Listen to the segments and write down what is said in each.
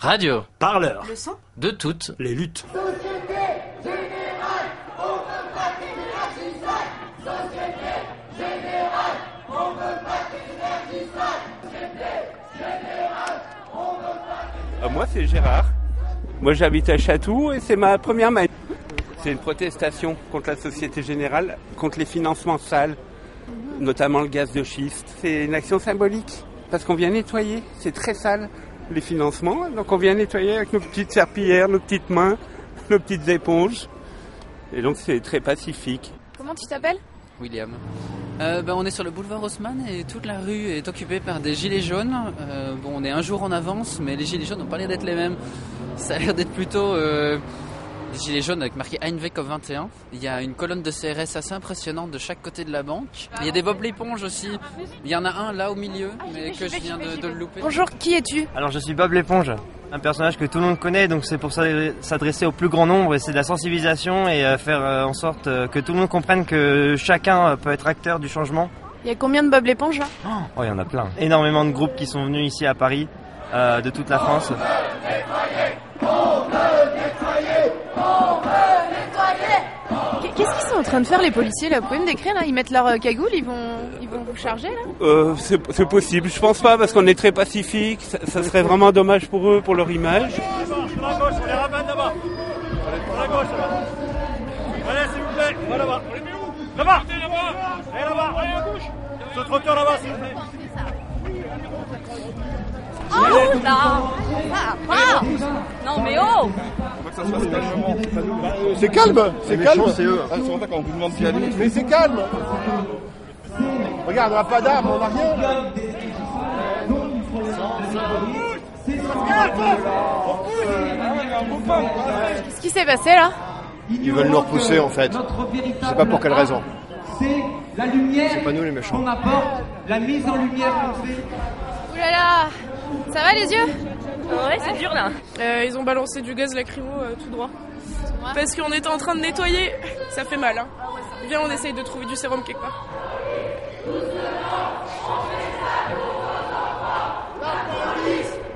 Radio. Parleur. Le son De toutes. Les luttes. Euh, moi, c'est Gérard. Moi, j'habite à Chatou et c'est ma première manif. C'est une protestation contre la Société Générale, contre les financements sales, notamment le gaz de schiste. C'est une action symbolique parce qu'on vient nettoyer. C'est très sale, les financements. Donc, on vient nettoyer avec nos petites serpillières, nos petites mains, nos petites éponges. Et donc, c'est très pacifique. Comment tu t'appelles William. Euh, ben, on est sur le boulevard Haussmann et toute la rue est occupée par des gilets jaunes. Euh, bon, on est un jour en avance, mais les gilets jaunes n'ont pas l'air d'être les mêmes. Ça a l'air d'être plutôt euh, des gilets jaunes avec marqué Einweg 21. Il y a une colonne de CRS assez impressionnante de chaque côté de la banque. Il y a des Bob l'éponge aussi. Il y en a un là au milieu, mais que je viens de, de le louper. Bonjour, qui es-tu? Alors je suis Bob l'éponge, un personnage que tout le monde connaît, donc c'est pour s'adre- s'adresser au plus grand nombre et c'est de la sensibilisation et euh, faire euh, en sorte euh, que tout le monde comprenne que chacun peut être acteur du changement. Il y a combien de Bob l'éponge là? Oh, il y en a plein. Énormément de groupes qui sont venus ici à Paris, euh, de toute la France. Qu'est-ce qu'ils sont en train de faire les policiers là Vous pouvez me décrire là Ils mettent leur euh, cagoule, ils vont, ils vont vous charger là Euh, c'est c'est possible. Je pense pas parce qu'on est très pacifique. Ça, ça serait vraiment dommage pour eux, pour leur image. Sur la gauche, on les ramène là-bas. Sur la gauche, là-bas. Allez, s'il vous plaît. Va là-bas. On les met où Là-bas. Allez, là-bas. Allez, à gauche. Sur le trottoir là-bas, s'il vous plaît. Oh là Ah Non mais oh C'est calme, c'est calme. C'est eux. Ah, quand on vous demande d'y aller. Mais c'est calme. Regarde, on n'a pas d'armes, on n'a rien. Qu'est-ce qui s'est passé là? Ils veulent nous repousser en fait. Je sais pas pour quelle raison. C'est la lumière C'est pas nous les méchants. qu'on apporte, la mise en lumière qu'on fait. Ouh là là Ça va les yeux Ouais c'est dur là Euh, ils ont balancé du gaz lacrymo euh, tout droit. Parce qu'on était en train de nettoyer. Ça fait mal. Hein. Viens, on essaye de trouver du sérum quelque part.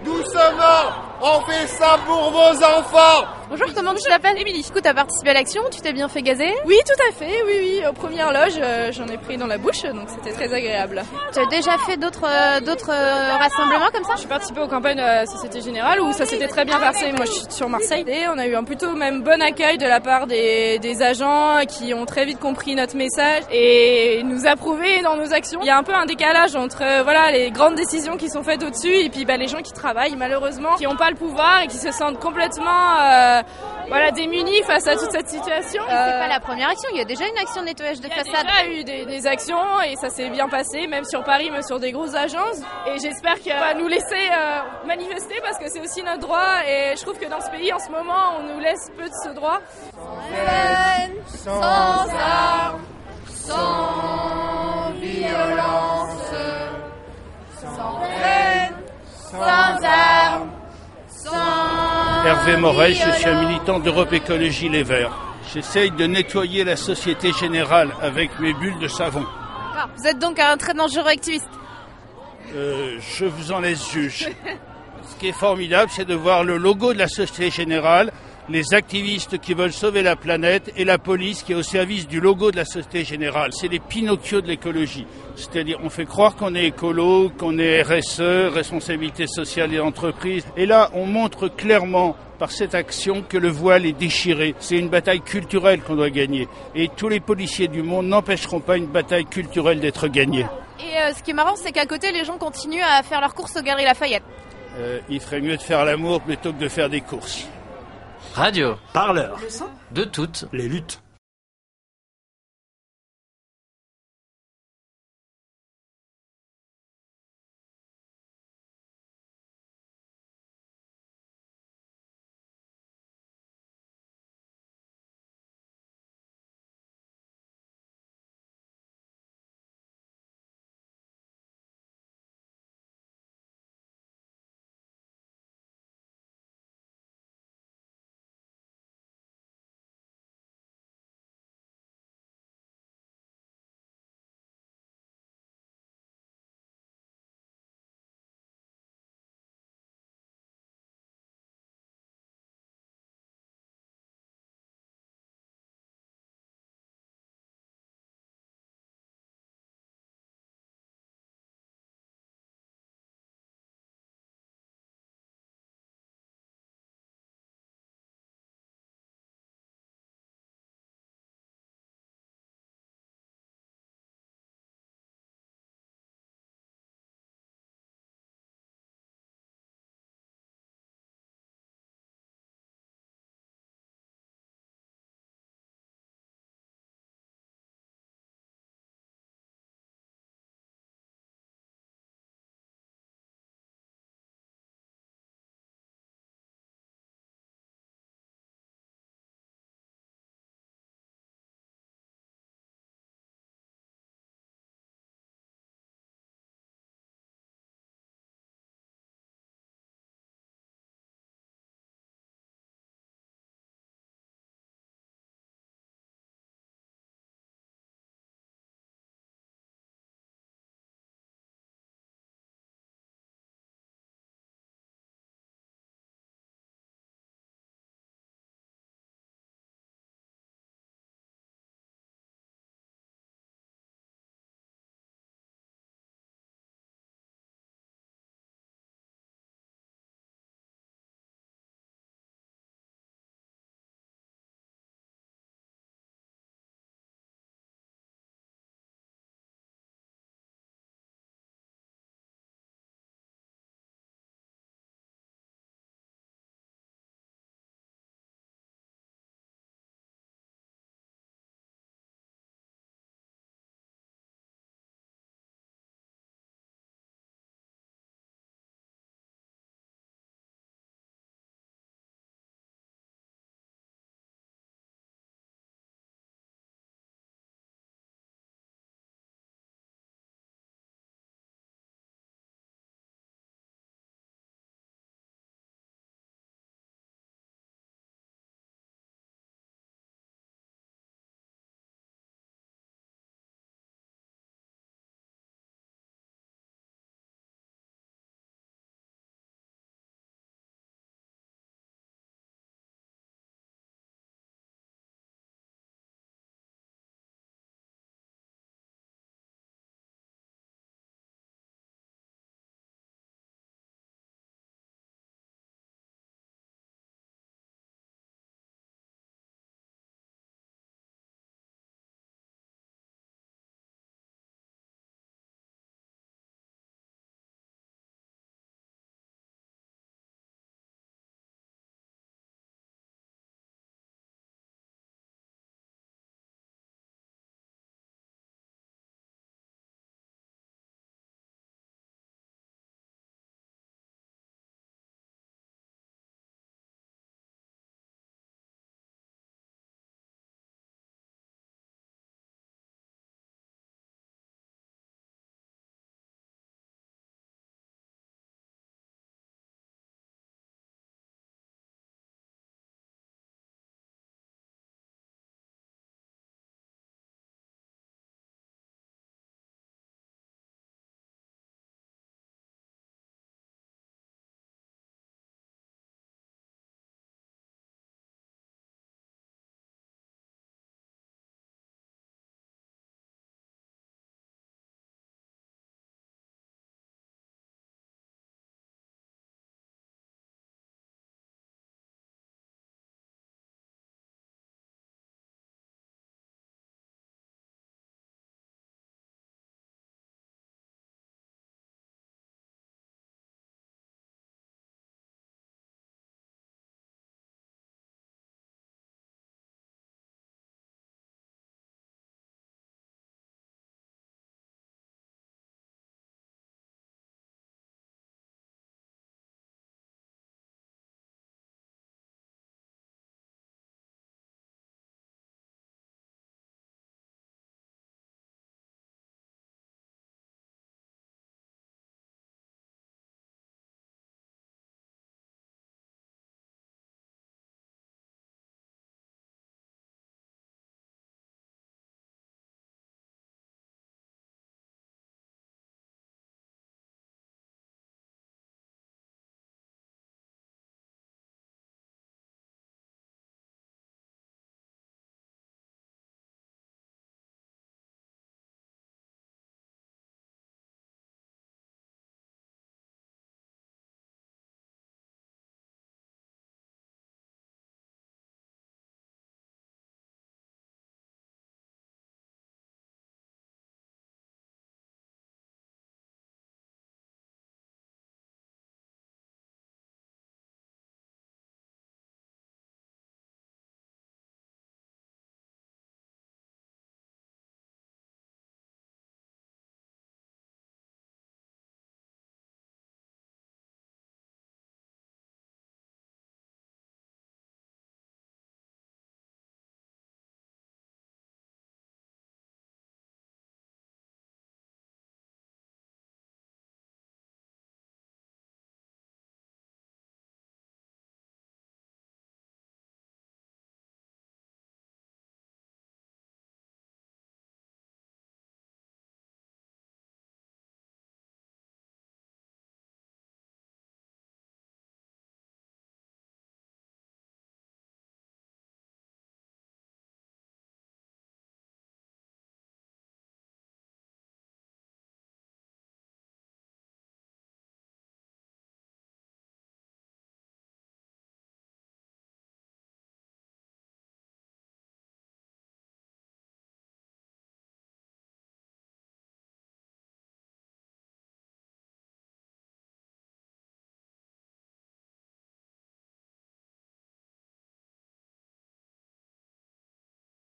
Doucement, on fait ça pour vos enfants. Bonjour, comment tu t'appelles Émilie. Du coup, t'as participé à l'action, tu t'es bien fait gazer? Oui, tout à fait, oui, oui. Aux premières loges, euh, j'en ai pris dans la bouche, donc c'était très agréable. Tu as déjà fait d'autres euh, d'autres euh, rassemblements comme ça? J'ai participé aux campagnes la Société Générale où ça s'était très bien passé. Moi, je suis sur Marseille et on a eu un plutôt même bon accueil de la part des, des agents qui ont très vite compris notre message et nous approuvé dans nos actions. Il y a un peu un décalage entre euh, voilà les grandes décisions qui sont faites au-dessus et puis bah, les gens qui travaillent malheureusement, qui n'ont pas le pouvoir et qui se sentent complètement euh, voilà démunis face à toute cette situation. C'est pas la première action, il y a déjà une action de nettoyage de Il y a façade. déjà eu des, des actions et ça s'est bien passé, même sur Paris, même sur des grosses agences. Et j'espère qu'elle va nous laisser euh, manifester parce que c'est aussi notre droit. Et je trouve que dans ce pays, en ce moment, on nous laisse peu de ce droit. Sans Hervé Morel, je suis un militant d'Europe Écologie Les Verts. J'essaye de nettoyer la Société Générale avec mes bulles de savon. Ah, Vous êtes donc un très dangereux activiste. Euh, je vous en laisse juge. Ce qui est formidable, c'est de voir le logo de la Société Générale, les activistes qui veulent sauver la planète et la police qui est au service du logo de la Société Générale. C'est les Pinocchio de l'écologie. C'est-à-dire, on fait croire qu'on est écolo, qu'on est RSE, responsabilité sociale et entreprise. Et là, on montre clairement par cette action que le voile est déchiré. C'est une bataille culturelle qu'on doit gagner. Et tous les policiers du monde n'empêcheront pas une bataille culturelle d'être gagnée. Et euh, ce qui est marrant, c'est qu'à côté, les gens continuent à faire leurs courses aux Galeries Lafayette. Euh, il ferait mieux de faire l'amour plutôt que de faire des courses. Radio. Parleur. De toutes. Les luttes.